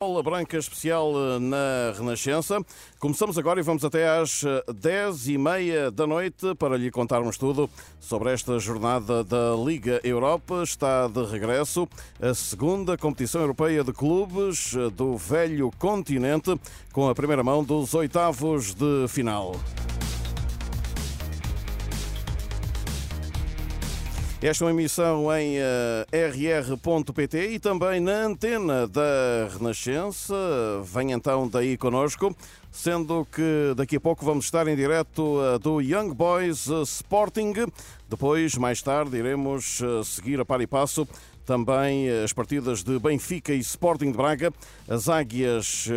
Bola Branca Especial eh, na Renascença. Começamos agora e vamos até às 10 eh, da noite para lhe contarmos tudo sobre esta jornada da Liga Europa. Está de regresso a segunda competição europeia de clubes eh, do velho continente com a primeira mão dos oitavos de final. Esta é uma emissão em eh, rr.pt e também na antena da Renascença. Vem então daí conosco, sendo que daqui a pouco vamos estar em direto uh, do Young Boys uh, Sporting. Depois, mais tarde, iremos seguir a par e passo também as partidas de Benfica e Sporting de Braga, as Águias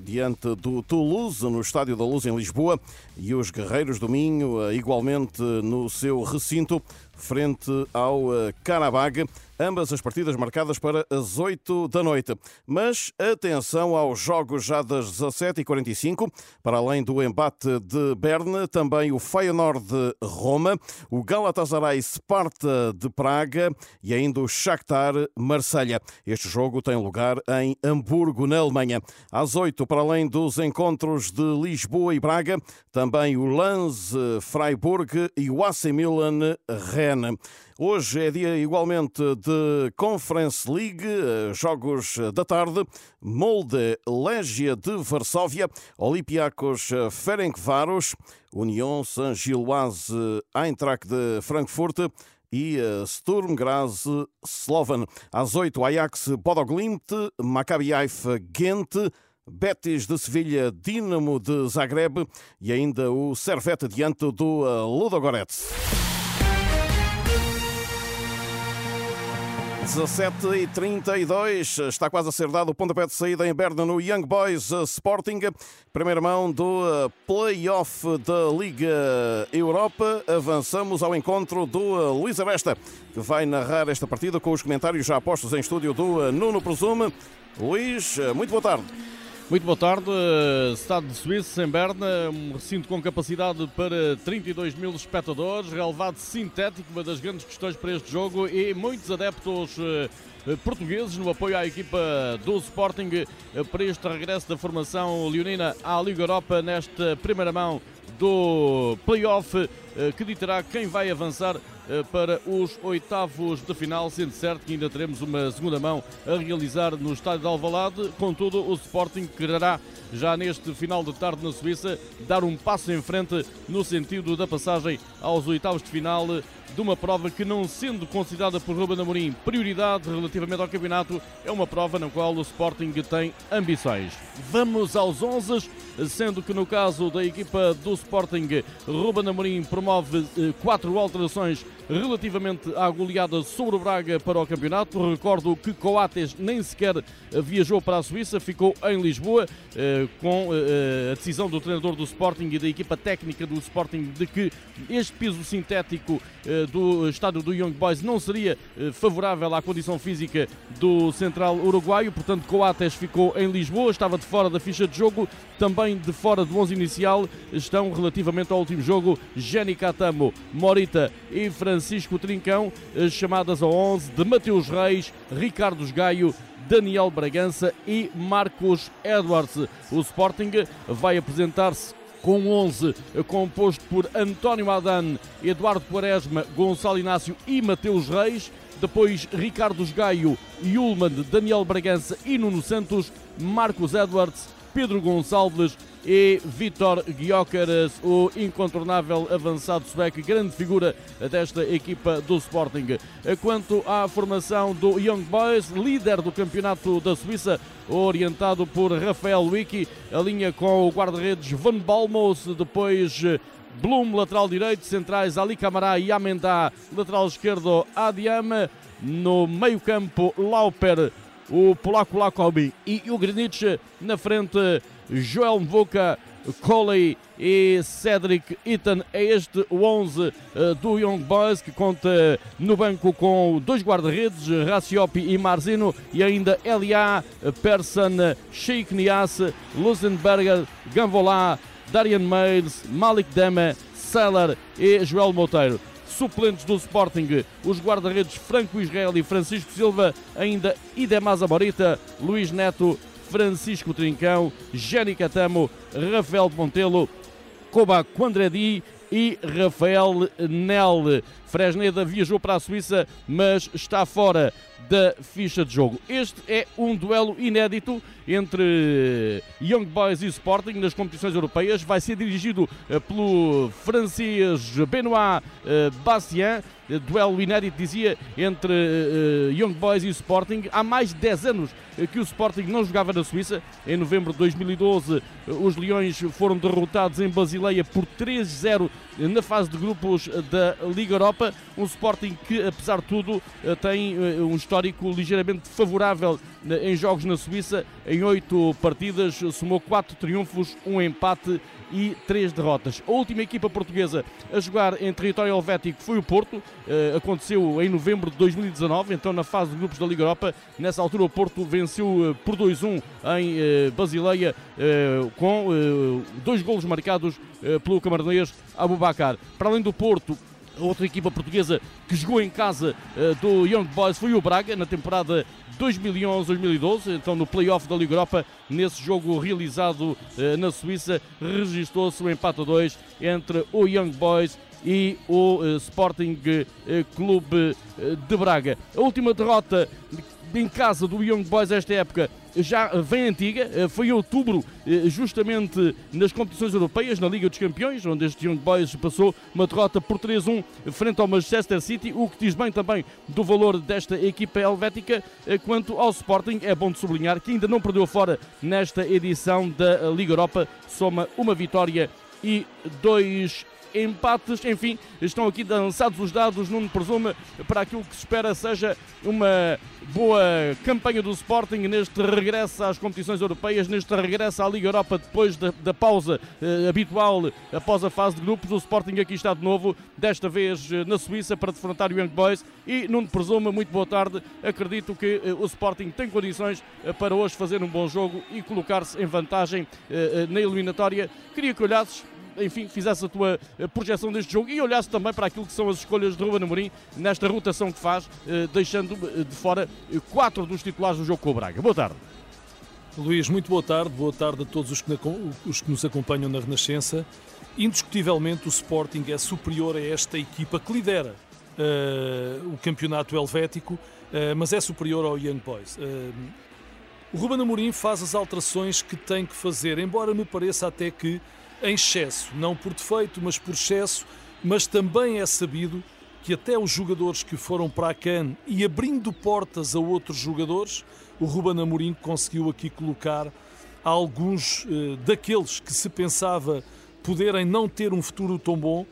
diante do Toulouse, no Estádio da Luz em Lisboa, e os Guerreiros do Minho, igualmente no seu recinto, frente ao eh, Carabag ambas as partidas marcadas para as 8 da noite. Mas atenção aos jogos já das 17h45, para além do embate de Berna, também o Feyenoord de Roma, o Galatasaray Sparta de Praga e ainda o Shakhtar Marselha. Este jogo tem lugar em Hamburgo, na Alemanha. Às 8, para além dos encontros de Lisboa e Braga, também o Lens Freiburg e o AC Milan Rennes. Hoje é dia igualmente de Conference League, eh, jogos da tarde, Molde Legia de Varsóvia, Olympiacos Ferencváros, União Saint-Gilloise Eintracht de Frankfurt e eh, Sturm Graz Slovan. Às 8, Ajax Bodoglimt, Maccabi Haifa Ghent, Betis de Sevilha, Dinamo de Zagreb e ainda o Servette diante do eh, Ludogorets. 17 e 32 está quase a ser dado o pontapé de saída em Berna no Young Boys Sporting. Primeira mão do uh, play-off da Liga Europa. Avançamos ao encontro do uh, Luís Aresta, que vai narrar esta partida com os comentários já postos em estúdio do Nuno Presume. Luís, muito boa tarde. Muito boa tarde. Estado de Suíça, em Berna, um recinto com capacidade para 32 mil espectadores, relevado sintético, uma das grandes questões para este jogo e muitos adeptos eh, portugueses no apoio à equipa do Sporting eh, para este regresso da formação leonina à Liga Europa nesta primeira mão do play-off que ditará quem vai avançar eh, para os oitavos de final, sendo certo que ainda teremos uma segunda mão a realizar no estádio de Alvalade. Contudo, o Sporting quererá já neste final de tarde na Suíça dar um passo em frente no sentido da passagem aos oitavos de final de uma prova que, não sendo considerada por Ruben Amorim prioridade relativamente ao campeonato, é uma prova na qual o Sporting tem ambições. Vamos aos 11, sendo que no caso da equipa do Sporting, Ruben Amorim promove eh, quatro alterações relativamente à goleada sobre o Braga para o campeonato. Recordo que Coates nem sequer viajou para a Suíça, ficou em Lisboa, eh, com eh, a decisão do treinador do Sporting e da equipa técnica do Sporting de que este piso sintético do estádio do Young Boys não seria favorável à condição física do central uruguaio, portanto Coates ficou em Lisboa, estava de fora da ficha de jogo, também de fora do 11 inicial estão relativamente ao último jogo Jenny Catamo, Morita e Francisco Trincão, chamadas ao 11 de Mateus Reis, Ricardo Gaio, Daniel Bragança e Marcos Edwards. O Sporting vai apresentar-se com 11 composto por António Adan, Eduardo Quaresma, Gonçalo Inácio e Mateus Reis. Depois Ricardo Gaio, Yulman, Daniel Bragança e Nuno Santos, Marcos Edwards, Pedro Gonçalves e Vitor Gyökeres, o incontornável avançado sueco, grande figura desta equipa do Sporting. Quanto à formação do Young Boys, líder do campeonato da Suíça, orientado por Rafael Wiki, a linha com o guarda-redes Van Balmos, depois Blum, lateral direito, centrais Ali Camará e Amendá, lateral esquerdo Adiama, no meio campo Lauper, o polaco Lakobi e o Grinic na frente Joel Mvuka, Coley e Cedric Eaton. É este o 11 uh, do Young Boys que conta no banco com dois guarda-redes, Raciopi e Marzino e ainda Elia, Persson, Sheikh Nias, Lusenberger, Gamvolá, Darian Miles, Malik Dema, Seller e Joel Monteiro suplentes do Sporting, os guarda-redes Franco e Francisco Silva, ainda Idemasa Morita, Luís Neto, Francisco Trincão, Jenny Catamo, Rafael Montelo, Coba Quandradi e Rafael Nel. Fresneda viajou para a Suíça, mas está fora da ficha de jogo. Este é um duelo inédito entre Young Boys e Sporting nas competições europeias. Vai ser dirigido eh, pelo francês Benoit eh, Bastien. Eh, duelo inédito, dizia, entre Young Boys e Sporting. Há mais de 10 anos que o Sporting não jogava na Suíça. Em novembro de 2012, os Leões foram derrotados em Basileia por 3-0 na fase de grupos da Liga Europa. Um Sporting que, apesar de tudo, tem um histórico ligeiramente favorável em jogos na Suíça. Em oito partidas, somou quatro triunfos, um empate e três derrotas. A última equipa portuguesa a jogar em território helvético foi o Porto, uh, aconteceu em novembro de 2019, então na fase de grupos da Liga Europa. Nessa altura o Porto venceu uh, por 2-1 em uh, Basileia, com dois golos marcados pelo camaronês Abubacar. Para além do Porto, outra equipa portuguesa que jogou em casa uh, do Young Boys foi o Braga na temporada 2011-2012, então no play-off da Liga Europa, nesse jogo realizado uh, na Suíça, registrou-se o um empate a 2 entre o Young Boys e o uh, Sporting Clube de Braga. A última derrota em casa do Young Boys esta época já vem antiga, eh, foi em outubro, eh, justamente nas competições europeias, na Liga dos Campeões, onde este Young Boys passou uma derrota por 3-1 frente ao Manchester City, o que diz bem também do valor desta equipa helvética. Eh, quanto ao Sporting, é bom de sublinhar que ainda não perdeu fora nesta edição da Liga Europa, soma uma vitória e dois empates, enfim, estão aqui lançados os dados, me presume, para aquilo que se espera seja uma boa campanha do Sporting neste regresso às competições europeias, neste regresso à Liga Europa depois da, da pausa eh, habitual após a fase de grupos. O Sporting aqui está de novo, desta vez eh, na Suíça, para defrontar o Young Boys e me presume, muito boa tarde, acredito que eh, o Sporting tem condições eh, para hoje fazer um bom jogo e colocar-se em vantagem eh, eh, na eliminatória. Queria que olhasses enfim, fizesse a tua eh, projeção deste jogo e olhasse também para aquilo que são as escolhas de Ruben Amorim nesta rotação que faz, eh, deixando eh, de fora quatro dos titulares do jogo com o Braga. Boa tarde. Luís, muito boa tarde. Boa tarde a todos os que, os que nos acompanham na Renascença. Indiscutivelmente, o Sporting é superior a esta equipa que lidera uh, o campeonato helvético, uh, mas é superior ao Young Boys. Uh, o Ruben Amorim faz as alterações que tem que fazer, embora me pareça até que em excesso, não por defeito, mas por excesso, mas também é sabido que até os jogadores que foram para a CAN e abrindo portas a outros jogadores, o Ruben Amorim conseguiu aqui colocar alguns eh, daqueles que se pensava poderem não ter um futuro tão bom,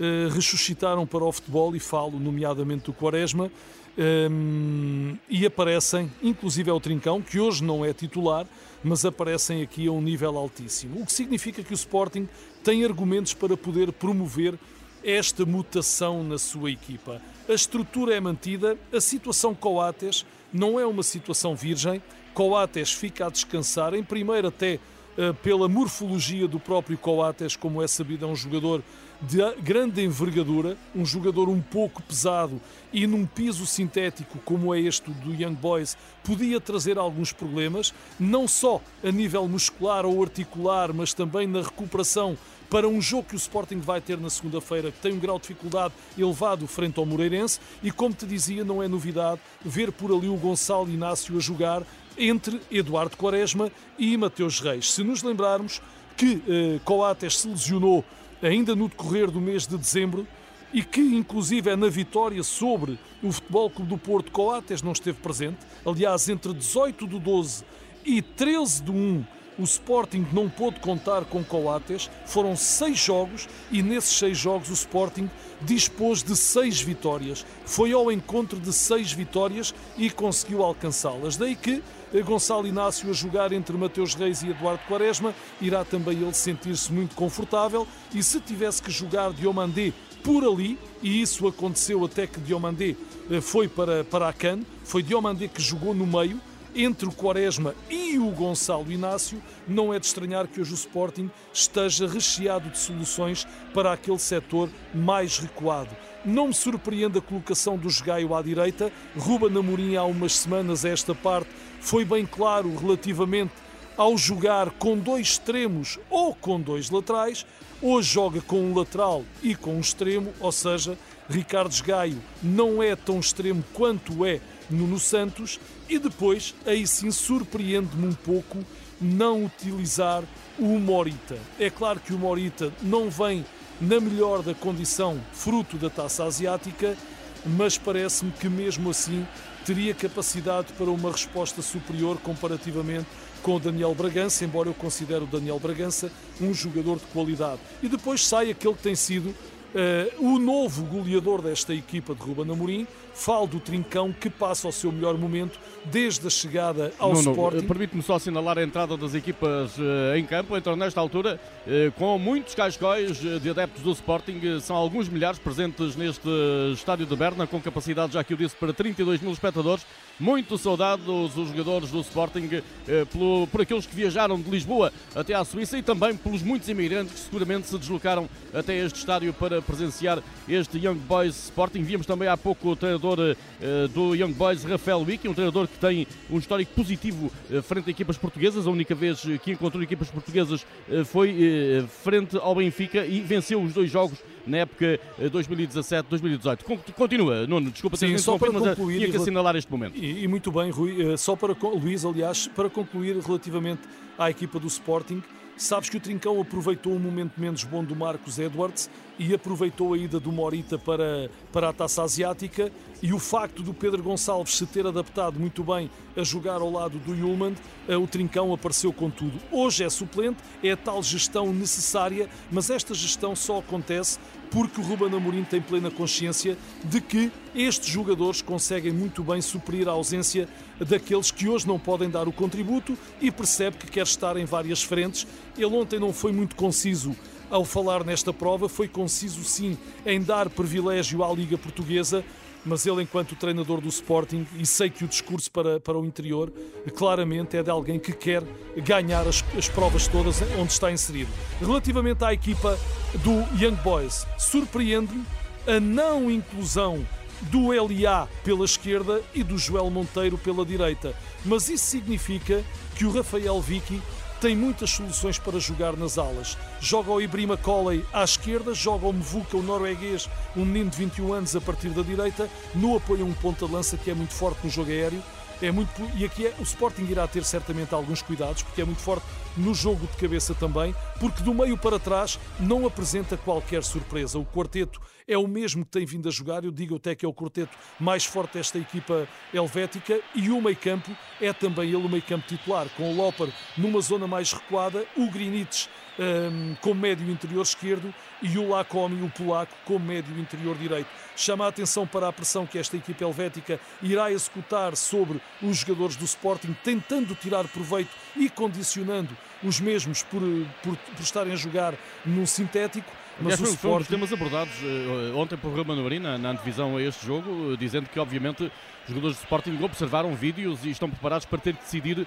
eh, ressuscitaram para o futebol e falo nomeadamente do Quaresma, um, e aparecem, inclusive é o Trincão, que hoje não é titular, mas aparecem aqui a um nível altíssimo. O que significa que o Sporting tem argumentos para poder promover esta mutação na sua equipa. A estrutura é mantida, a situação Coates não é uma situação virgem. Coates fica a descansar, em primeiro até uh, pela morfologia do próprio Coates, como é sabido, é um jogador de grande envergadura, um jogador um pouco pesado e num piso sintético como é este do Young Boys, podia trazer alguns problemas, não só a nível muscular ou articular, mas também na recuperação para um jogo que o Sporting vai ter na segunda-feira, que tem um grau de dificuldade elevado frente ao Moreirense, e como te dizia, não é novidade ver por ali o Gonçalo Inácio a jogar entre Eduardo Quaresma e Mateus Reis. Se nos lembrarmos que eh, Coates se lesionou ainda no decorrer do mês de dezembro e que, inclusive, é na vitória sobre o Futebol Clube do Porto, Coates não esteve presente. Aliás, entre 18 do 12 e 13 do 1, o Sporting não pôde contar com Coates. Foram seis jogos e nesses seis jogos o Sporting dispôs de seis vitórias. Foi ao encontro de seis vitórias e conseguiu alcançá-las. Daí que Gonçalo Inácio a jogar entre Mateus Reis e Eduardo Quaresma, irá também ele sentir-se muito confortável e se tivesse que jogar Diomandé por ali, e isso aconteceu até que Diomandé eh, foi para, para a CAN, foi Diomandé que jogou no meio, entre o Quaresma e o Gonçalo Inácio, não é de estranhar que hoje o Sporting esteja recheado de soluções para aquele setor mais recuado. Não me surpreende a colocação do Jogaio à direita. Ruba Namorim há umas semanas a esta parte foi bem claro relativamente ao jogar com dois extremos ou com dois laterais. Hoje joga com um lateral e com um extremo, ou seja, Ricardo Gaio não é tão extremo quanto é Nuno Santos. E depois, aí sim, surpreende-me um pouco não utilizar o Morita. É claro que o Morita não vem na melhor da condição, fruto da taça asiática, mas parece-me que mesmo assim teria capacidade para uma resposta superior comparativamente com o Daniel Bragança, embora eu considere o Daniel Bragança um jogador de qualidade. E depois sai aquele que tem sido Uh, o novo goleador desta equipa de Ruben Amorim, falo do Trincão, que passa o seu melhor momento desde a chegada ao Nuno, Sporting. Permite-me só assinalar a entrada das equipas uh, em campo, então nesta altura, uh, com muitos cascóis de adeptos do Sporting, são alguns milhares presentes neste estádio de Berna, com capacidade, já que eu disse, para 32 mil espectadores. Muito saudados os jogadores do Sporting pelo, por aqueles que viajaram de Lisboa até à Suíça e também pelos muitos imigrantes que seguramente se deslocaram até este estádio para presenciar este Young Boys Sporting. Víamos também há pouco o treinador uh, do Young Boys, Rafael Wiki, um treinador que tem um histórico positivo uh, frente a equipas portuguesas. A única vez que encontrou equipas portuguesas foi frente ao Benfica e venceu os dois jogos na época 2017-2018. Continua, Nuno, desculpa ter só para concluir, tinha que assinalar este momento. E, e muito bem, Rui, só para Luís, aliás, para concluir relativamente à equipa do Sporting, Sabes que o Trincão aproveitou um momento menos bom do Marcos Edwards e aproveitou a ida do Morita para, para a taça asiática e o facto do Pedro Gonçalves se ter adaptado muito bem a jogar ao lado do Yulman, eh, o Trincão apareceu com tudo. Hoje é suplente, é a tal gestão necessária, mas esta gestão só acontece porque o Ruben Amorim tem plena consciência de que estes jogadores conseguem muito bem suprir a ausência daqueles que hoje não podem dar o contributo e percebe que quer estar em várias frentes. Ele ontem não foi muito conciso ao falar nesta prova, foi conciso sim em dar privilégio à Liga Portuguesa, mas ele, enquanto treinador do Sporting, e sei que o discurso para, para o interior, claramente é de alguém que quer ganhar as, as provas todas onde está inserido. Relativamente à equipa do Young Boys, surpreende-me a não inclusão do LA pela esquerda e do Joel Monteiro pela direita. Mas isso significa que o Rafael Vicky tem muitas soluções para jogar nas alas. Joga o Ibrima Colley à esquerda, joga o Mvuka, o norueguês, um menino de 21 anos, a partir da direita, no apoio um ponta-lança que é muito forte no jogo aéreo. É muito, e aqui é, o Sporting irá ter certamente alguns cuidados, porque é muito forte no jogo de cabeça também, porque do meio para trás não apresenta qualquer surpresa. O quarteto é o mesmo que tem vindo a jogar. Eu digo até que é o quarteto mais forte desta equipa helvética e o meio campo é também ele o meio campo titular, com o Loper numa zona mais recuada, o Grinites um, como médio interior esquerdo e o Lacomi, o polaco, como médio interior direito. Chama a atenção para a pressão que esta equipa helvética irá executar sobre os jogadores do Sporting, tentando tirar proveito e condicionando os mesmos por, por, por estarem a jogar num sintético. Mas o Sporting... um dos temas abordados uh, ontem por Rama Nouri na, na antevisão a este jogo, dizendo que obviamente os jogadores do Sporting observaram vídeos e estão preparados para ter que decidir uh,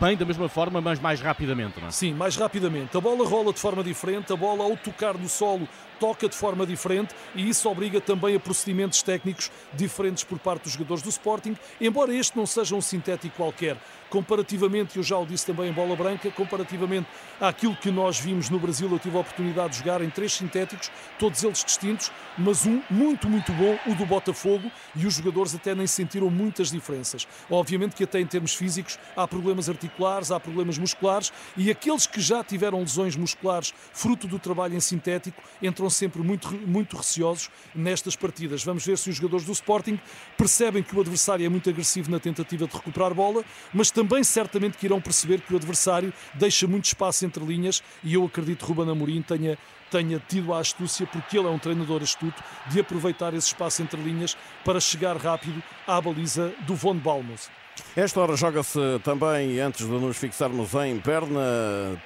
bem da mesma forma, mas mais rapidamente. Não é? Sim, mais rapidamente. A bola rola de forma diferente, a bola ao tocar no solo toca de forma diferente e isso obriga também a procedimentos técnicos diferentes por parte dos jogadores do Sporting, embora este não seja um sintético qualquer. Comparativamente, eu já o disse também em bola branca, comparativamente àquilo que nós vimos no Brasil, eu tive a oportunidade de jogar em três sintéticos, todos eles distintos, mas um muito, muito bom, o do Botafogo, e os jogadores até nem sentiram muitas diferenças. Obviamente que até em termos físicos há problemas articulares, há problemas musculares, e aqueles que já tiveram lesões musculares fruto do trabalho em sintético entram sempre muito, muito receosos nestas partidas. Vamos ver se os jogadores do Sporting percebem que o adversário é muito agressivo na tentativa de recuperar bola, mas também certamente que irão perceber que o adversário deixa muito espaço entre linhas e eu acredito que Ruben Amorim tenha tenha tido a astúcia, porque ele é um treinador astuto, de aproveitar esse espaço entre linhas para chegar rápido à baliza do Von Balmos. Esta hora joga-se também, antes de nos fixarmos em perna,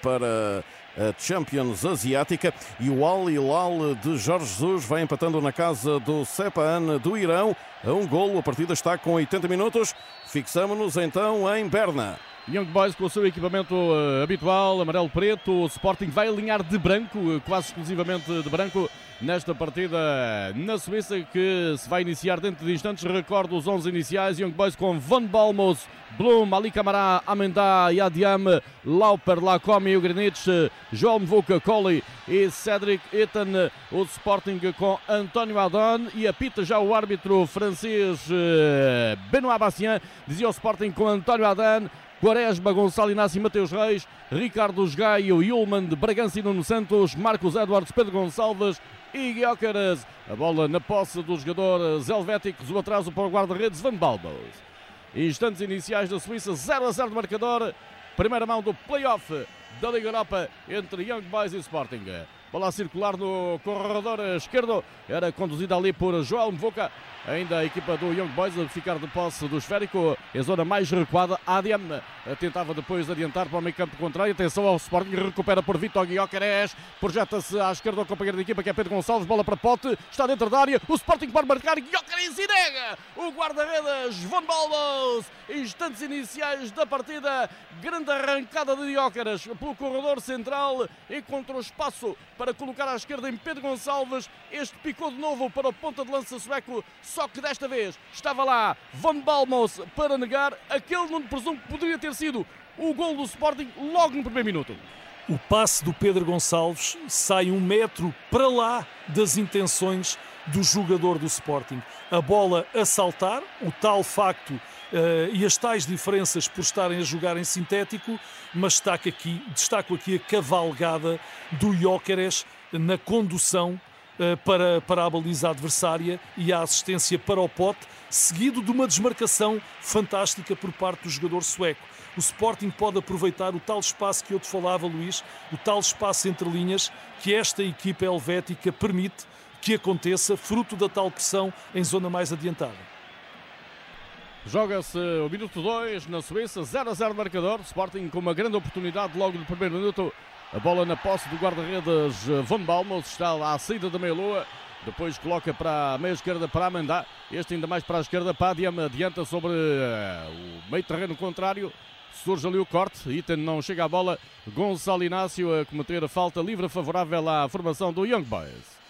para a Champions Asiática e o Al Hilal de Jorge Jesus vai empatando na casa do Sepan do Irão a um golo. A partida está com 80 minutos. Fixamos-nos então em Berna. Young Boys com o seu equipamento uh, habitual, amarelo-preto. O Sporting vai alinhar de branco, uh, quase exclusivamente de branco, nesta partida na Suíça, que se vai iniciar dentro de instantes. Recordo os 11 iniciais: Young Boys com Van Balmos, Blum, Ali Camará, Amendá, Yadiam, Lauper, Lacombe, Ugranich, João Mvuca, Colli e Cedric Etan. O Sporting com António Adon e apita já o árbitro francês uh, Benoit Bastien. Dizia o Sporting com António Adon. Quaresma, Gonçalo Inácio Mateus Reis, Ricardo Gaio, Yulman de Bragança e Nuno Santos, Marcos Edwards, Pedro Gonçalves e Guiocaras. A bola na posse dos jogadores helvéticos, o atraso para o guarda-redes Van Balbos. Instantes iniciais da Suíça, 0 a 0 de marcador. Primeira mão do play-off da Liga Europa entre Young Boys e Sporting. Bola a circular no corredor esquerdo. Era conduzida ali por João Mvoca. Ainda a equipa do Young Boys a ficar de posse do esférico. Em zona mais recuada, Adiam tentava depois adiantar para o meio campo contrário. Atenção ao Sporting, recupera por Vitor Guiocares. Projeta-se à esquerda o companheiro da equipa que é Pedro Gonçalves. Bola para Pote, está dentro da área. O Sporting pode marcar. Guiocares e nega o guarda-redes Von Balbos. Instantes iniciais da partida. Grande arrancada de Guiocares pelo corredor central. Encontrou espaço para colocar à esquerda em Pedro Gonçalves. Este picou de novo para o ponta de lança sueco só que desta vez estava lá Van Balmos para negar aquele não presumo que poderia ter sido o gol do Sporting logo no primeiro minuto. O passe do Pedro Gonçalves sai um metro para lá das intenções do jogador do Sporting. A bola a saltar, o tal facto uh, e as tais diferenças por estarem a jogar em sintético, mas destaco aqui, destaco aqui a cavalgada do Jóqueres na condução eh, para, para a baliza adversária e a assistência para o pote, seguido de uma desmarcação fantástica por parte do jogador sueco. O Sporting pode aproveitar o tal espaço que eu te falava, Luís, o tal espaço entre linhas que esta equipa helvética permite que aconteça, fruto da tal pressão em zona mais adiantada. Joga-se o minuto 2 na Suíça, 0 a 0 marcador. Sporting com uma grande oportunidade logo no primeiro minuto a bola na posse do guarda-redes eh, Von Balmos está lá à saída da meia-lua. Depois coloca para a meia esquerda para Amandá. Este ainda mais para a esquerda para Adiam. Adianta sobre uh, o meio terreno contrário. Surge ali o corte. Item não chega à bola. Gonçalo Inácio a cometer a falta livre favorável à formação do Young Boys.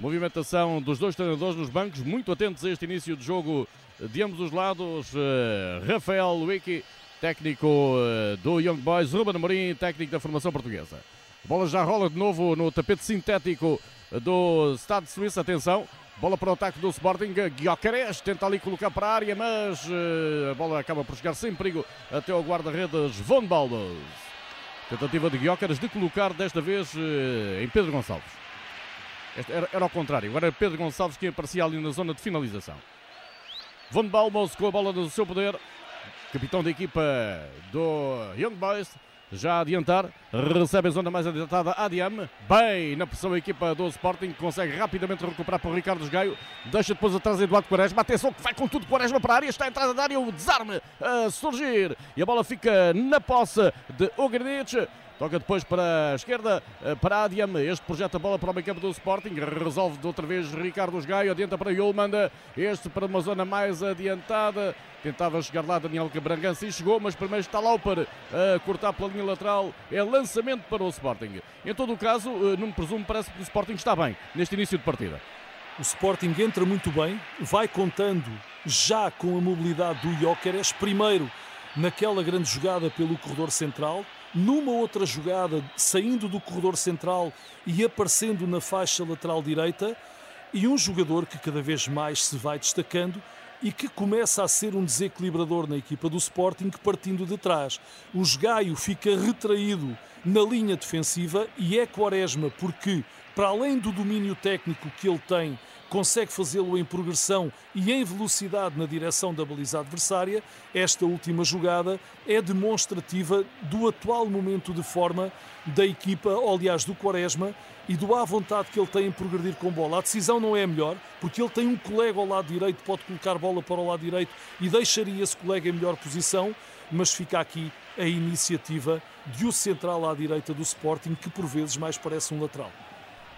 Movimentação dos dois treinadores nos bancos. Muito atentos a este início de jogo de ambos os lados. Uh, Rafael Wiki técnico eh, do Young Boys, Ruben Amorim, técnico da formação portuguesa. A bola já rola de novo no tapete sintético do Estado de Suíça. Atenção, bola para o ataque do Sporting. Guiocares tenta ali colocar para a área, mas uh, a bola acaba por chegar sem perigo até ao guarda-redes Von Baldos. Tentativa de Guiocares de colocar desta vez em Pedro Gonçalves. Era, era ao contrário, agora Pedro Gonçalves que aparecia ali na zona de finalização. Von Balmos com a bola no seu poder, capitão da equipa do Young Boys, já a adiantar, recebe a zona mais adiantada Adiam, bem na pressão a equipa do Sporting, consegue rapidamente recuperar para o Ricardo Gaio, deixa depois atrás Eduardo Quaresma, atenção que vai com tudo Quaresma para a área, está a entrada da área, o desarme a surgir, e a bola fica na posse de Ogrinic, Toca depois para a esquerda, eh, para Adiam. Este projeta a bola para o meio campo do Sporting. Resolve de outra vez Ricardo Gaio. Adianta para Yulmanda. Este para uma zona mais adiantada. Tentava chegar lá Daniel Cabrangança e chegou, mas primeiro está Lauper a cortar pela linha lateral. É lançamento para o Sporting. Em todo o caso, eh, não me presumo, parece que o Sporting está bem neste início de partida. O Sporting entra muito bem, vai contando já com a mobilidade do Jóqueres. Primeiro, naquela grande jogada pelo corredor central, numa outra jogada, saindo do corredor central e aparecendo na faixa lateral direita, e um jogador que cada vez mais se vai destacando e que começa a ser um desequilibrador na equipa do Sporting, partindo de trás. O Gaio fica retraído na linha defensiva e é Quaresma, porque, para além do domínio técnico que ele tem consegue fazê-lo em progressão e em velocidade na direção da baliza adversária, esta última jogada é demonstrativa do atual momento de forma da equipa, ou aliás do Quaresma, e do à vontade que ele tem em progredir com bola. A decisão não é a melhor, porque ele tem um colega ao lado direito, pode colocar bola para o lado direito e deixaria esse colega em melhor posição, mas fica aqui a iniciativa de o central à direita do Sporting, que por vezes mais parece um lateral.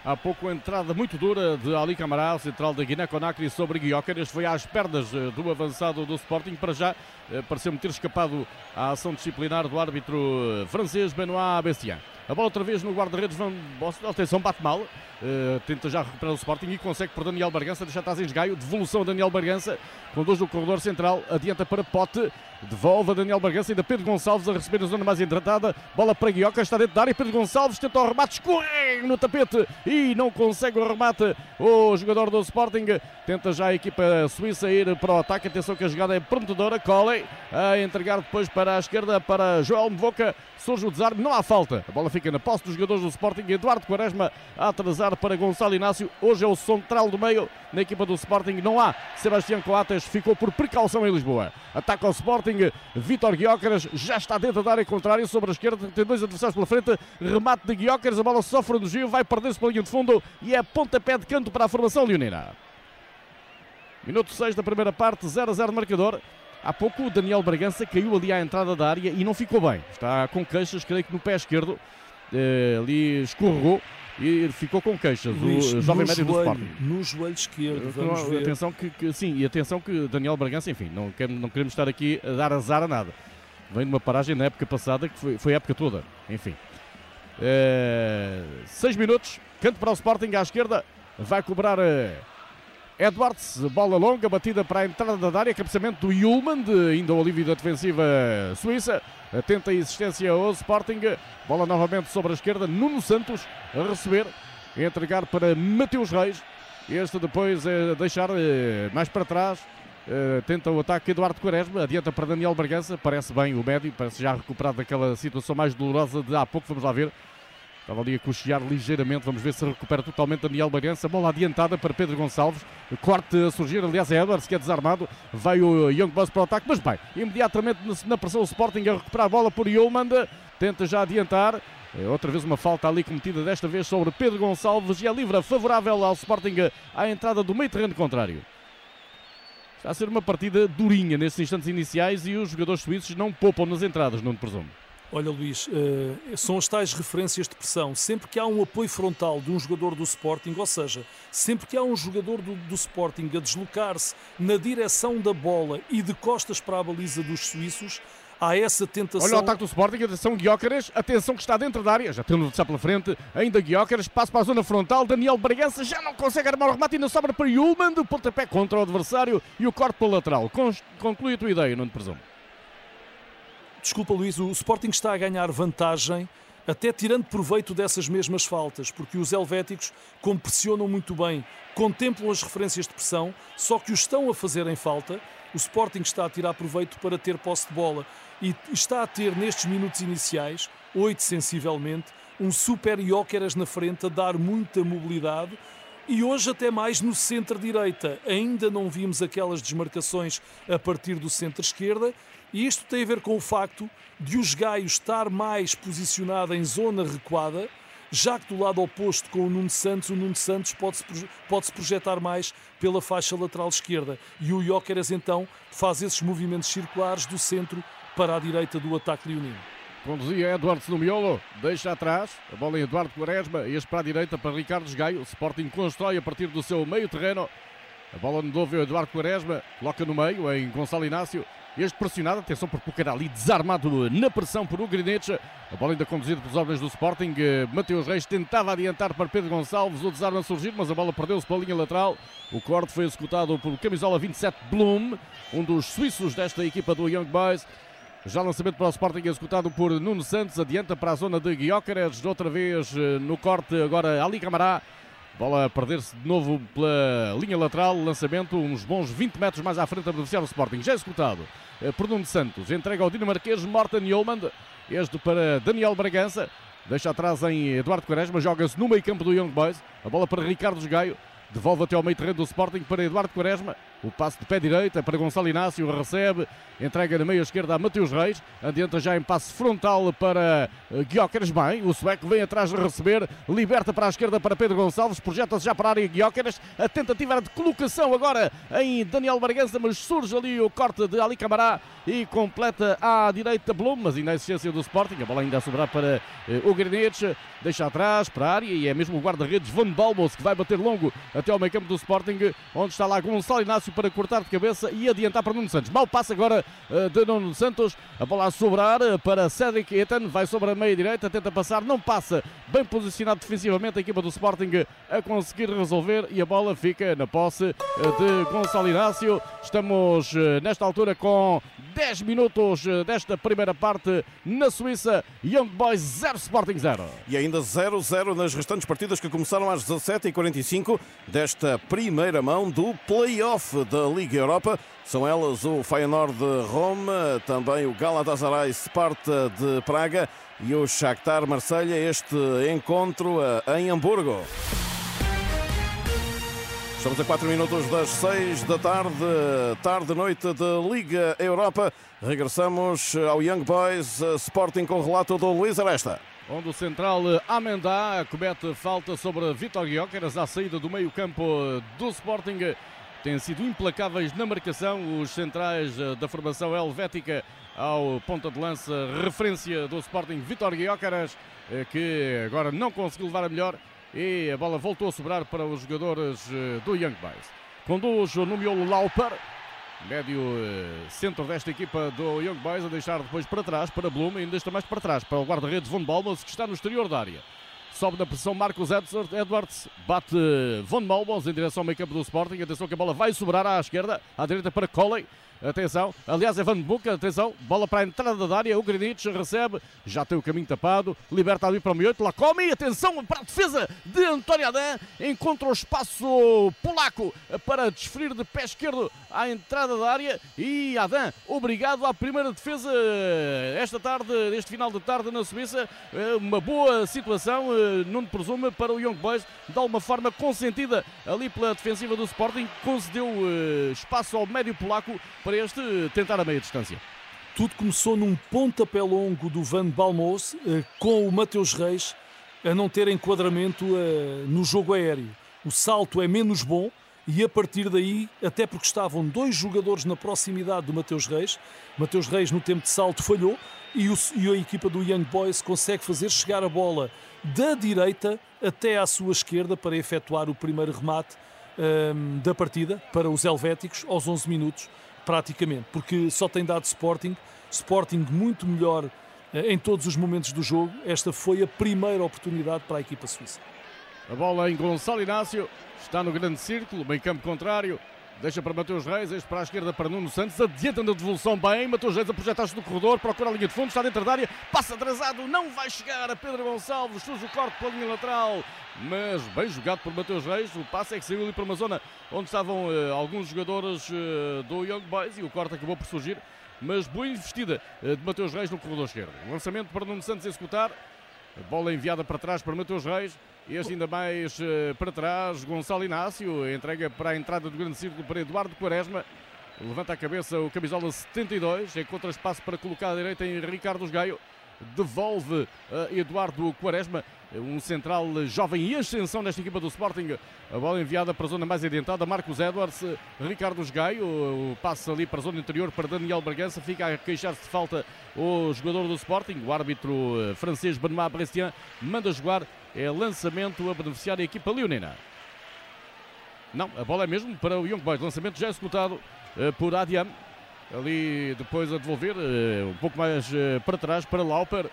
Há pouco entrada muito dura de Ali Camará, central da Guiné-Conakry sobre Guioca. Este foi às pernas eh, do avançado do Sporting. Para já, eh, pareceu-me ter escapado à ação disciplinar do árbitro eh, francês Benoît Bestian. A bola outra vez no guarda-redes, Van. Atenção, bate mal. Uh, tenta já recuperar o Sporting e consegue por Daniel Bargança deixar atrás em esgaio. Devolução a Daniel Bargança. Conduz no corredor central. Adianta para Pote. Devolve a Daniel Bargança. Ainda Pedro Gonçalves a receber a zona mais entratada. Bola para Guioca. Está dentro da área. Pedro Gonçalves tenta o remate. Escorrega no tapete e não consegue o remate. O jogador do Sporting tenta já a equipa suíça ir para o ataque. Atenção que a jogada é prometedora. Coley a entregar depois para a esquerda para Joel Mvoca. Surge o desarme. Não há falta. A bola fica na posse dos jogadores do Sporting. Eduardo Quaresma a atrasar para Gonçalo Inácio. Hoje é o central do meio na equipa do Sporting. Não há Sebastião Coates. Ficou por precaução em Lisboa. Ataca o Sporting. Vitor Guiócaras já está dentro da área contrária sobre a esquerda. Tem dois adversários pela frente. Remate de Guiócaras. A bola sofre do Gio. Vai perder-se pela linha de fundo. E é pontapé de canto para a formação leonina. Minuto 6 da primeira parte. 0 a 0 de marcador. Há pouco o Daniel Bragança caiu ali à entrada da área e não ficou bem. Está com queixas, creio que no pé esquerdo. Uh, ali escorregou e ficou com queixas. Luís, o jovem médio do Sporting. No joelho esquerdo, vamos ver. Atenção que, que, sim, e atenção que Daniel Bragança, enfim, não, quer, não queremos estar aqui a dar azar a nada. Vem de uma paragem na época passada, que foi, foi a época toda. Enfim. Uh, seis minutos, canto para o Sporting à esquerda, vai cobrar. Edwards, bola longa, batida para a entrada da área, cabeçamento do Yulman, de ainda o alívio da defensiva suíça. Tenta a existência ao Sporting. Bola novamente sobre a esquerda. Nuno Santos a receber, a entregar para Mateus Reis. Este depois a deixar eh, mais para trás. Uh, tenta o ataque Eduardo Quaresma, adianta para Daniel Bargança, parece bem o médio, parece já recuperado daquela situação mais dolorosa de há pouco, vamos lá ver. Estava ali a cochear ligeiramente. Vamos ver se recupera totalmente Daniel Bagança. Bola adiantada para Pedro Gonçalves. Corte a surgir. Aliás, é Edwards que é desarmado. Vai o Young Boss para o ataque. Mas bem, imediatamente na pressão o Sporting a recuperar a bola por Yolmanda. Tenta já adiantar. É outra vez uma falta ali cometida, desta vez sobre Pedro Gonçalves. E a livra favorável ao Sporting à entrada do meio terreno contrário. Está a ser uma partida durinha nesses instantes iniciais e os jogadores suíços não poupam nas entradas, não presumo. Olha, Luís, uh, são as tais referências de pressão. Sempre que há um apoio frontal de um jogador do Sporting, ou seja, sempre que há um jogador do, do Sporting a deslocar-se na direção da bola e de costas para a baliza dos suíços, há essa tentação. Olha o ataque do Sporting, atenção Guiócaras, atenção que está dentro da área, já tem o pela frente, ainda Guiócaras, passa para a zona frontal, Daniel Bragança já não consegue armar o remate, ainda sobra para Yulman, o pontapé contra o adversário e o corte pela lateral. Conclui a tua ideia, não te presumo. Desculpa, Luís, o Sporting está a ganhar vantagem, até tirando proveito dessas mesmas faltas, porque os helvéticos, como pressionam muito bem, contemplam as referências de pressão, só que os estão a fazer em falta. O Sporting está a tirar proveito para ter posse de bola e está a ter, nestes minutos iniciais, oito sensivelmente, um super Jóqueras na frente a dar muita mobilidade e hoje até mais no centro-direita. Ainda não vimos aquelas desmarcações a partir do centro-esquerda e isto tem a ver com o facto de os Gaio estar mais posicionado em zona recuada, já que do lado oposto com o Nuno Santos, o Nuno Santos pode-se pode projetar mais pela faixa lateral esquerda. E o Jóqueras então faz esses movimentos circulares do centro para a direita do ataque leonino. Conduzia Eduardo no deixa atrás, a bola em Eduardo Quaresma, este para a direita para Ricardo Gaio. O Sporting constrói a partir do seu meio terreno. A bola no novo Eduardo Quaresma, coloca no meio em Gonçalo Inácio. Este pressionado, atenção por Pucará ali, desarmado na pressão por Ugrinete. A bola ainda conduzida pelos homens do Sporting. Eh, Mateus Reis tentava adiantar para Pedro Gonçalves. O desarme a surgir, mas a bola perdeu-se para a linha lateral. O corte foi executado por camisola 27 Bloom, um dos suíços desta equipa do Young Boys. Já lançamento para o Sporting executado por Nuno Santos. Adianta para a zona de Guiócares. Outra vez eh, no corte, agora Ali Camará. Bola a perder-se de novo pela linha lateral. Lançamento uns bons 20 metros mais à frente a beneficiar o Sporting. Já executado eh, por Nuno Santos. Entrega ao dinamarquês Morten Yeoman. Este para Daniel Bragança. Deixa atrás em Eduardo Quaresma. Joga-se no meio campo do Young Boys. A bola para Ricardo Gaio. Devolve até ao meio terreno do Sporting para Eduardo Quaresma. O passo de pé direita para Gonçalo Inácio, recebe, entrega na meia esquerda a Mateus Reis, adianta já em passe frontal para eh, Guióqueres, bem, o sueco vem atrás de receber, liberta para a esquerda para Pedro Gonçalves, projeta-se já para a área Guióqueres, a tentativa de colocação agora em Daniel Bargança, mas surge ali o corte de Ali Camará e completa à direita Blum, mas ainda a existência do Sporting, a bola ainda a sobrar para eh, o Granete, deixa atrás para a área e é mesmo o guarda-redes Van Balmos que vai bater longo até ao meio campo do Sporting, onde está lá Gonçalo Inácio para cortar de cabeça e adiantar para Nuno Santos. Mal passa agora uh, de Nuno Santos, a bola a sobrar uh, para Cedric Etan, vai sobre a meia direita, tenta passar, não passa, bem posicionado defensivamente a equipa do Sporting a conseguir resolver e a bola fica na posse uh, de Gonçalo Inácio. Estamos nesta altura com 10 minutos desta primeira parte na Suíça. Young Boys 0, Sporting 0. E ainda 0-0 nas restantes partidas que começaram às 17h45 desta primeira mão do play-off da Liga Europa. São elas o Feyenoord de Roma, também o Galatasaray Sparta de Praga e o Shakhtar Marselha. Este encontro eh, em Hamburgo. Estamos a 4 minutos das 6 da tarde, tarde-noite de Liga Europa. Regressamos ao Young Boys Sporting com o relato do Luís Aresta. Onde o central Amendá comete falta sobre Vitor Guióqueras à saída do meio-campo do Sporting. Têm sido implacáveis na marcação os centrais da formação helvética ao ponta de lança, referência do Sporting Vitor Guióqueras, que agora não conseguiu levar a melhor e a bola voltou a sobrar para os jogadores eh, do Young Boys. Conduz no miolo Lauper, médio eh, centro desta equipa do Young Boys, a deixar depois para trás para Bloom, ainda está mais para trás para o guarda-redes Von Balmos, que está no exterior da área. Sobe na pressão Marcos Edwards, bate Von Balmos em direção ao meio campo do Sporting. Atenção que a bola vai sobrar à esquerda, à direita para Coley. Atenção, aliás, é Van Buca, atenção, bola para a entrada da área, o Grinic recebe, já tem o caminho tapado, liberta ali para o meio, lá come, atenção para a defesa de António Adã, encontra o espaço polaco para desferir de pé esquerdo à entrada da área. E Adã, obrigado à primeira defesa esta tarde, este final de tarde na Suíça, uma boa situação, não presume, para o Young Boys, de alguma forma consentida ali pela defensiva do Sporting, concedeu espaço ao médio polaco para para este tentar a meia distância. Tudo começou num pontapé longo do Van Balmos, eh, com o Mateus Reis a não ter enquadramento eh, no jogo aéreo. O salto é menos bom e a partir daí, até porque estavam dois jogadores na proximidade do Mateus Reis, Mateus Reis no tempo de salto falhou e, o, a equipa do Young Boys consegue fazer chegar a bola da direita até à sua esquerda para efetuar o primeiro remate ehm, da partida para os helvéticos aos 11 minutos praticamente, porque só tem dado Sporting, Sporting muito melhor eh, em todos os momentos do jogo. Esta foi a primeira oportunidade para a equipa suíça. A bola em Gonçalo Inácio, está no grande círculo, meio campo contrário. Deixa para Mateus Reis, este para a esquerda para Nuno Santos, adianta na devolução bem. Mateus Reis a projetar-se do corredor, procura a linha de fundo, está dentro da área, passa atrasado, não vai chegar a Pedro Gonçalves, surge o corte pela linha lateral, mas bem jogado por Mateus Reis. O passe é que saiu ali para uma zona onde estavam uh, alguns jogadores uh, do Young Boys e o corte acabou por surgir, mas boa investida uh, de Mateus Reis no corredor esquerdo. Lançamento para Nuno Santos executar, bola enviada para trás para Mateus Reis. Este ainda mais uh, para trás, Gonçalo Inácio, entrega para a entrada do grande círculo para Eduardo Quaresma. Levanta a cabeça o camisola 72, encontra espaço para colocar a direita em Ricardo Gaio. Devolve Eduardo Quaresma, um central jovem e ascensão nesta equipa do Sporting. A bola enviada para a zona mais adiantada, Marcos Edwards, Ricardo Gaio, o passe ali para a zona interior para Daniel Bragança, fica a queixar-se de falta o jogador do Sporting, o árbitro eh, francês Benoît Brestien manda jogar é lançamento a beneficiar a equipa leonina. Não, a bola é mesmo para o Young Boys. Lançamento já executado uh, por Adiam. Ali depois a devolver, uh, um pouco mais uh, para trás para Lauper.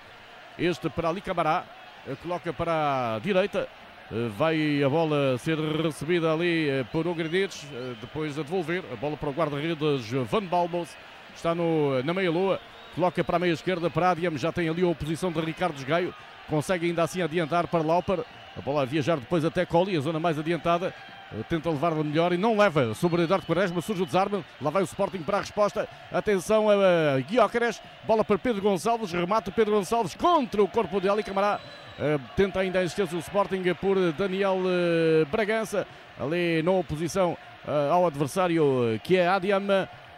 Este para Ali Camará. coloca para a direita. vai a bola ser recebida ali por Ogredits. depois a devolver. A bola para o guarda-redes Van Balmos. Está no, na meia-lua. Coloca para a meia esquerda para Adiam. Já tem ali a oposição de Ricardo Gaio consegue ainda assim adiantar para Lauper. A bola a viajar depois até Colli, a zona mais adiantada. Eh, tenta levar-la melhor e não leva. Sobre Eduardo Quaresma, surge o desarme, lá vai o Sporting para a resposta, atenção a Guiócares, bola para Pedro Gonçalves, remate Pedro Gonçalves contra o corpo de Ali Camará, uh, tenta ainda a existência do Sporting por Daniel uh, Bragança, ali na oposição ao adversário que é Adiam.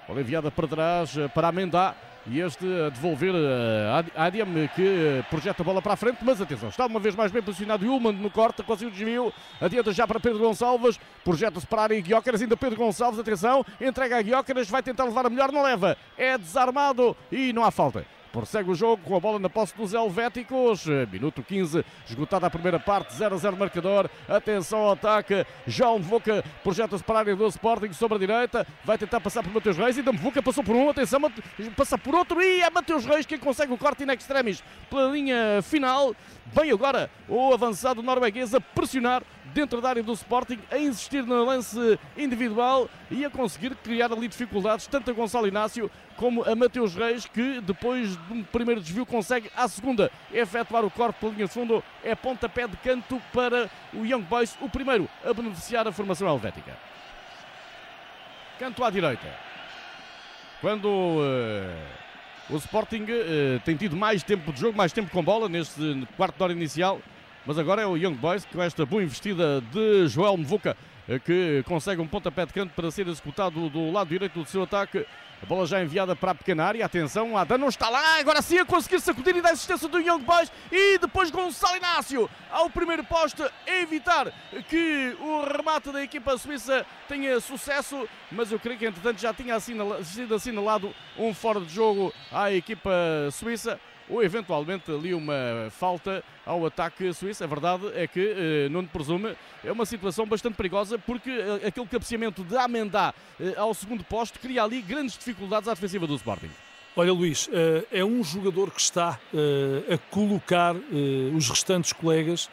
Bola enviada para trás para Amendá. E este a devolver a Adiam que projeta a bola para a frente, mas atenção, está uma vez mais bem posicionado Ullman no corte, conseguiu o desvio, adianta já para Pedro Gonçalves, projeta-se para a área Guiócaras, ainda Pedro Gonçalves, atenção, entrega a Guiócaras, vai tentar levar a melhor, não leva, é desarmado e não há falta. Prossegue o jogo com a bola na posse dos Helvéticos. Minuto 15, esgotada a primeira parte, 0 a 0 marcador. Atenção ao ataque. João Mvuca projeta-se para a área do Sporting sobre a direita. Vai tentar passar por Mateus Reis. Ainda Mvuca passou por um. Atenção, passa por outro. E é Mateus Reis quem consegue o corte in extremis pela linha final. Bem agora o avançado norueguês a pressionar dentro da área do Sporting, a insistir no lance individual e a conseguir criar ali dificuldades, tanto a Gonçalo Inácio como a Mateus Reis, que depois de um primeiro desvio consegue à segunda efetuar o corte pela linha de fundo. É pontapé de canto para o Young Boys, o primeiro a beneficiar a formação helvética. Canto à direita. Quando uh, o Sporting uh, tem tido mais tempo de jogo, mais tempo com bola neste quarto de hora inicial, mas agora é o Young Boys com esta boa investida de Joel Mvuca eh, que consegue um pontapé de canto para ser executado do lado direito do seu ataque. A bola já enviada para a pequena área. Atenção, Adam não está lá. Agora sim a conseguir sacudir e dar assistência do Young Boys. E depois Gonçalo Inácio ao primeiro poste. Evitar que o remate da equipa suíça tenha sucesso. Mas eu creio que entretanto já tinha sido assinalado um fora de jogo à equipa suíça ou eventualmente ali uma falta ao ataque suíço. A verdade é que, eh, não presume, é uma situação bastante perigosa porque eh, aquele cabeceamento de Amendá eh, ao segundo posto cria ali grandes dificuldades à defensiva do Sporting. Olha, Luís, é um jogador que está a colocar os restantes colegas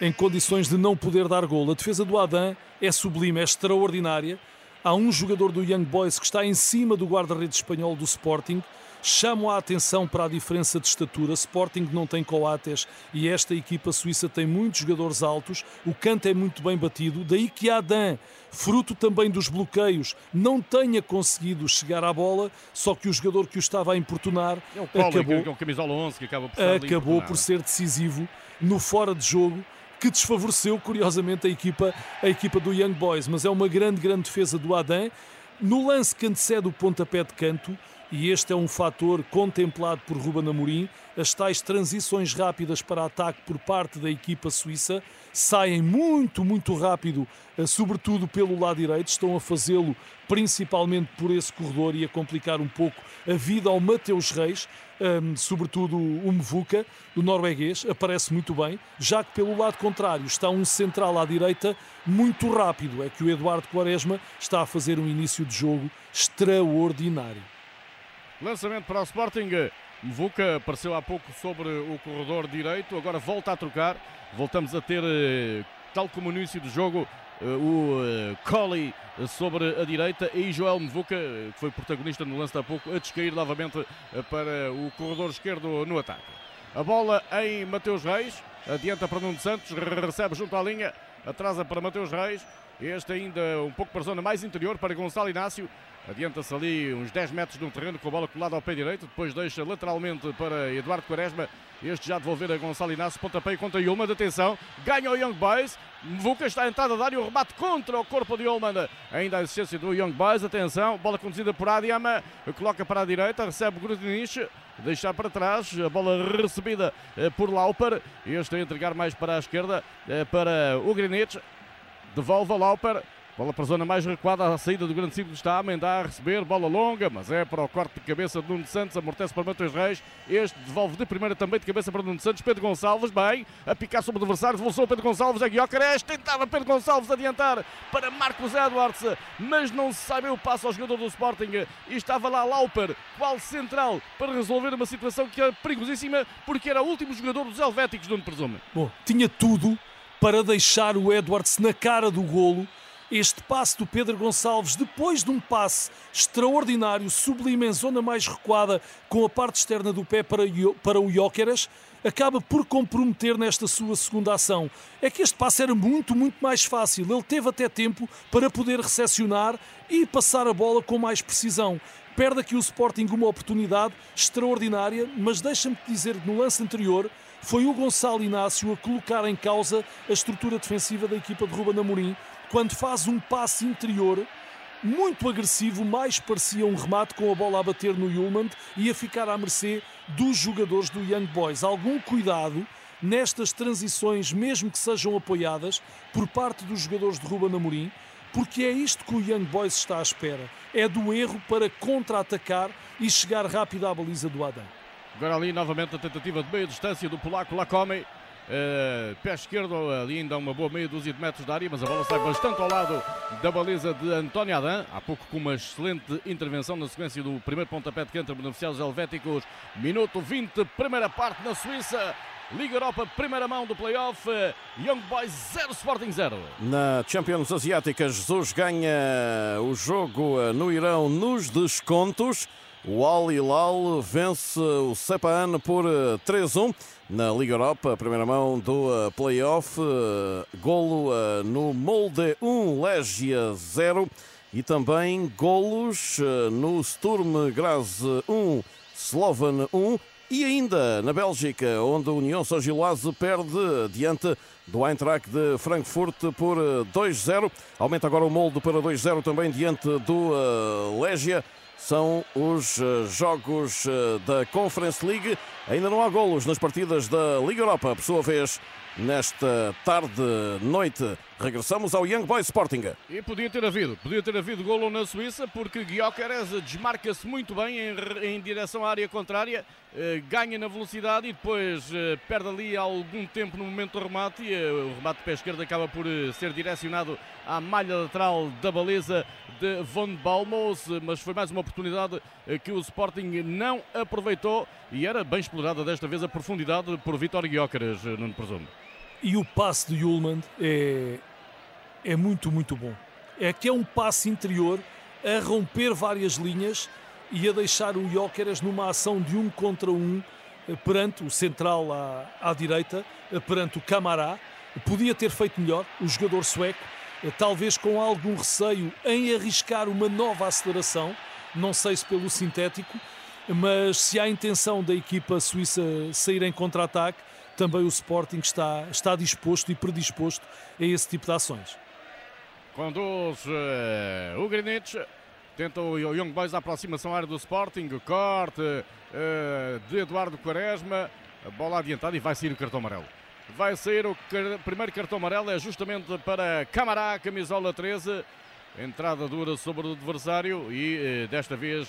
em condições de não poder dar gol. A defesa do Adam é sublime, é extraordinária. Há um jogador do Young Boys que está em cima do guarda-redes espanhol do Sporting Chamo a atenção para a diferença de estatura. Sporting não tem Coates e esta equipa suíça tem muitos jogadores altos. O canto é muito bem batido. Daí que Adam, fruto também dos bloqueios, não tenha conseguido chegar à bola. Só que o jogador que o estava a importunar é acabou, que é o camisola 11 que acaba por, acabou por ser decisivo no fora de jogo que desfavoreceu curiosamente a equipa, a equipa do Young Boys, mas é uma grande, grande defesa do Adam. No lance que antecede o pontapé de canto, e este é um fator contemplado por Ruben Amorim. As tais transições rápidas para ataque por parte da equipa suíça saem muito, muito rápido, eh, sobretudo pelo lado direito, estão a fazê-lo principalmente por esse corredor e a complicar um pouco a vida ao Mateus Reis, um, ehm, sobretudo o Mvuka, do norueguês, aparece muito bem, já que pelo lado contrário está um central à direita muito rápido. É que o Eduardo Quaresma está a fazer um início de jogo extraordinário. Lançamento para o Sporting. Mvuca apareceu há pouco sobre o corredor direito, agora volta a trocar. Voltamos a ter, eh, tal como no início do jogo, eh, o eh, Colli sobre a direita e Joel Mvuca, que foi protagonista no lance de há pouco, a descair novamente para o corredor esquerdo no ataque. A bola em Mateus Reis, adianta para Nuno Santos, recebe junto à linha, atrasa para Mateus Reis. Este ainda um pouco para a zona mais interior para Gonçalo Inácio. Adianta-se ali uns 10 metros no terreno com a bola colada ao pé direito. Depois deixa lateralmente para Eduardo Quaresma. Este já devolver a Gonçalo Inácio. Pontapé contra Yulman. Atenção. Ganha o Young Boys. Mvuka está entrada da área. O remate contra o corpo de Yulman. Ainda a existência do Young Boys. Atenção. Bola conduzida por Adiama. Coloca para a direita. Recebe Grudinich. Deixa para trás. A bola recebida eh, por Lauper. Este a entregar mais para a esquerda. Eh, para o Greenwich. Devolve a Lauper. Bola para a zona mais recuada, a saída do grande círculo está a Mendá a receber, bola longa, mas é para o corte de cabeça de Nuno Santos, amortece para Matheus Reis, este devolve de primeira também de cabeça para Nuno Santos, Pedro Gonçalves, bem, a picar sobre o adversário, devolveu Pedro Gonçalves, a Guiocares, tentava Pedro Gonçalves adiantar para Marcos Edwards, mas não se sabe o passo ao jogador do Sporting, e estava lá Lauper, qual central, para resolver uma situação que é perigosíssima, porque era o último jogador dos Helvéticos, me presume. Bom, tinha tudo para deixar o Edwards na cara do golo, este passe do Pedro Gonçalves, depois de um passe extraordinário, sublime em zona mais recuada, com a parte externa do pé para, para o Jóqueras, acaba por comprometer nesta sua segunda ação. É que este passe era muito, muito mais fácil. Ele teve até tempo para poder recepcionar e passar a bola com mais precisão. Perde aqui o Sporting uma oportunidade extraordinária, mas deixa-me dizer que no lance anterior foi o Gonçalo Inácio a colocar em causa a estrutura defensiva da equipa de Ruben Amorim quando faz um passe interior muito agressivo, mais parecia um remate com a bola a bater no Yulman e a ficar à mercê dos jogadores do Young Boys. Algum cuidado nestas transições, mesmo que sejam apoiadas por parte dos jogadores de Ruben Amorim, porque é isto que o Young Boys está à espera. É do erro para contra-atacar e chegar rápido à baliza do Adam. Agora ali novamente a tentativa de meia distância do polaco Lacome. Uh, pé esquerdo, ali ainda uma boa meia dúzia de metros da área, mas a bola sai bastante ao lado da baliza de António Adam. Há pouco com uma excelente intervenção na sequência do primeiro pontapé de canto beneficiados helvéticos. Minuto 20, primeira parte na Suíça. Liga Europa, primeira mão do playoff. Young Boys 0, Sporting 0. Na Champions Asiática, Jesus ganha o jogo eh, no Irão nos descontos. O Al Hilal vence o Sepan por 3-1 eh, na Liga Europa, primeira mão do uh, playoff. Uh, golo uh, no Molde 1, Legia 0 e também golos no Sturm Graz 1, Slovan 1 e ainda na Bélgica, onde a União São Giloase perde diante do Eintracht de Frankfurt por 2-0. Aumenta agora o molde para 2-0 também diante do Legia são os eh, jogos eh, da Conference League. Ainda não há golos nas partidas da Liga Europa, por sua vez, nesta tarde, noite. Regressamos ao Young Boys Sporting. E podia ter havido, podia ter havido golo na Suíça, porque Guiocares desmarca-se muito bem em, em, direção à área contrária, eh, ganha na velocidade e depois eh, perde ali algum tempo no momento do remate e eh, o remate de pé esquerdo acaba por ser direcionado à malha lateral da baliza de Von Balmos, mas foi mais uma oportunidade que o Sporting não aproveitou e era bem explorada desta vez a profundidade por Vitor Guiocares, não presumo. E o passe de Yulman é, é muito, muito bom. É que é um passe interior a romper várias linhas e a deixar o Jóqueras numa ação de um contra um eh, perante o central à, à direita, eh, perante o Camará. Podia ter feito melhor o jogador sueco, eh, talvez com algum receio em arriscar uma nova aceleração, não sei se pelo sintético, mas se há intenção da equipa suíça sair em contra-ataque, também o Sporting está, está disposto e predisposto a esse tipo de ações. Conduz uh, o Greenwich, tenta o Young Boys a aproximação à área do Sporting, corte uh, de Eduardo Quaresma, a bola adiantada e vai sair o cartão amarelo. Vai sair o car primeiro cartão amarelo, é justamente para Camará, camisola 13. Entrada dura sobre o adversário e uh, desta vez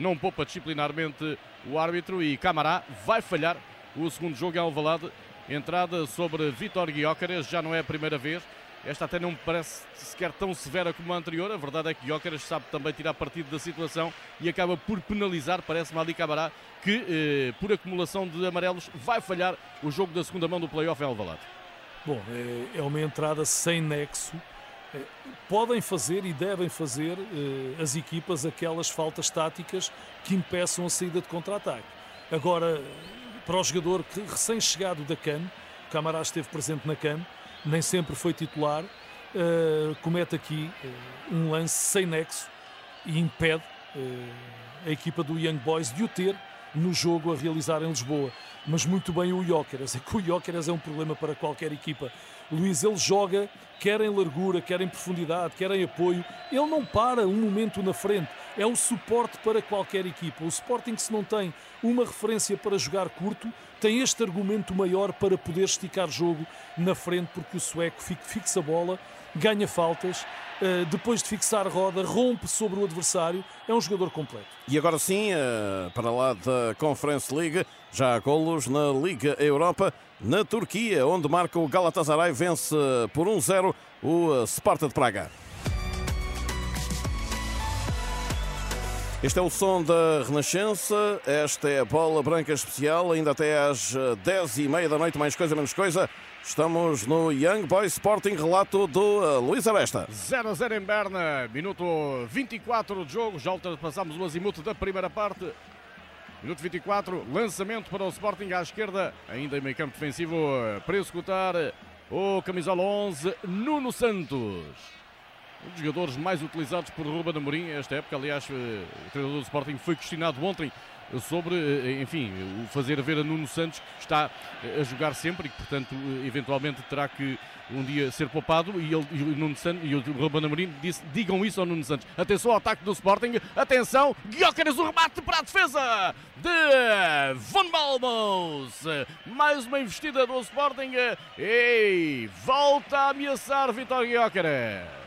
não poupa disciplinarmente o árbitro e Camará vai falhar o segundo jogo é Alvalade. Entrada sobre Vitor Guiócaras, já não é a primeira vez. Esta até não me parece sequer tão severa como a anterior. A verdade é que Guiócaras sabe também tirar partido da situação e acaba por penalizar, parece-me Ali Cabará, que eh, por acumulação de amarelos vai falhar o jogo da segunda mão do playoff em Alvalade. Bom, é, é uma entrada sem nexo. É, podem fazer e devem fazer eh, as equipas aquelas faltas táticas que impeçam a saída de contra-ataque. Agora, para o jogador que recém-chegado da CAN, o Camará esteve presente na CAN, nem sempre foi titular, uh, comete aqui uh, um lance sem nexo e impede uh, a equipa do Young Boys de o ter no jogo a realizar em Lisboa. Mas muito bem o Jóqueras, é que o Jóqueras é um problema para qualquer equipa. Luís, ele joga quer em largura, quer em profundidade, quer em apoio. Ele não para um momento na frente. É um suporte para qualquer equipa. O Sporting, se não tem uma referência para jogar curto, tem este argumento maior para poder esticar jogo na frente, porque o sueco fixa a bola, ganha faltas, eh, depois de fixar roda, rompe sobre o adversário. É um jogador completo. E agora sim, eh, para lá da Conference League, já há golos na Liga Europa, na Turquia, onde marca o Galatasaray, vence por 1-0 o Sparta de Praga. Este é o som da Renascença, esta é a bola branca especial, ainda até às 10 e meia da noite, mais coisa, menos coisa. Estamos no Young Boys Sporting, relato do uh, Luís Aresta. 0 a 0 em Berna, minuto 24 de jogo, já ultrapassamos o azimuth da primeira parte. Minuto 24, lançamento para o Sporting à esquerda, ainda em meio campo defensivo, para executar o camisola 11, Nuno Santos. Um dos jogadores mais utilizados por Ruben Amorim esta época. Aliás, eh, o treinador do Sporting foi questionado ontem sobre, eh, enfim, o fazer ver a Nuno Santos que está a jogar sempre e que, portanto, eventualmente terá que um dia ser poupado e, ele, e o Nuno Santos e o Ruben Amorim disse, digam isso ao Nuno Santos. Atenção ao ataque do Sporting, atenção, Guiócaras, o remate para a defesa de Von Balmos. Mais uma investida do Sporting e volta a ameaçar Vitória Guiócaras.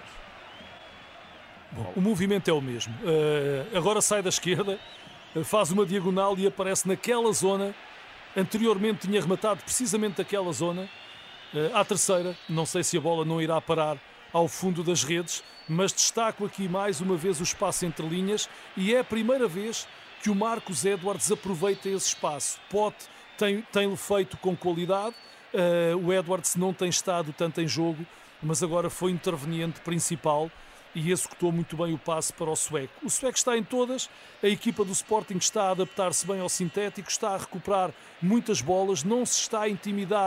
Bom, o movimento é o mesmo. Uh, agora sai da esquerda, uh, faz uma diagonal e aparece naquela zona. Anteriormente tinha rematado precisamente aquela zona. Uh, à terceira, não sei se a bola não irá parar ao fundo das redes, mas destaco aqui mais uma vez o espaço entre linhas e é a primeira vez que o Marcos Edwards aproveita esse espaço. Pote tem-o tem feito com qualidade, o Edwards não tem estado tanto em jogo, mas agora foi interveniente principal e executou muito bem o passe para o sueco. O sueco está em todas, a equipa do Sporting está a adaptar-se bem ao sintético, está a recuperar muitas bolas, não se está a intimidar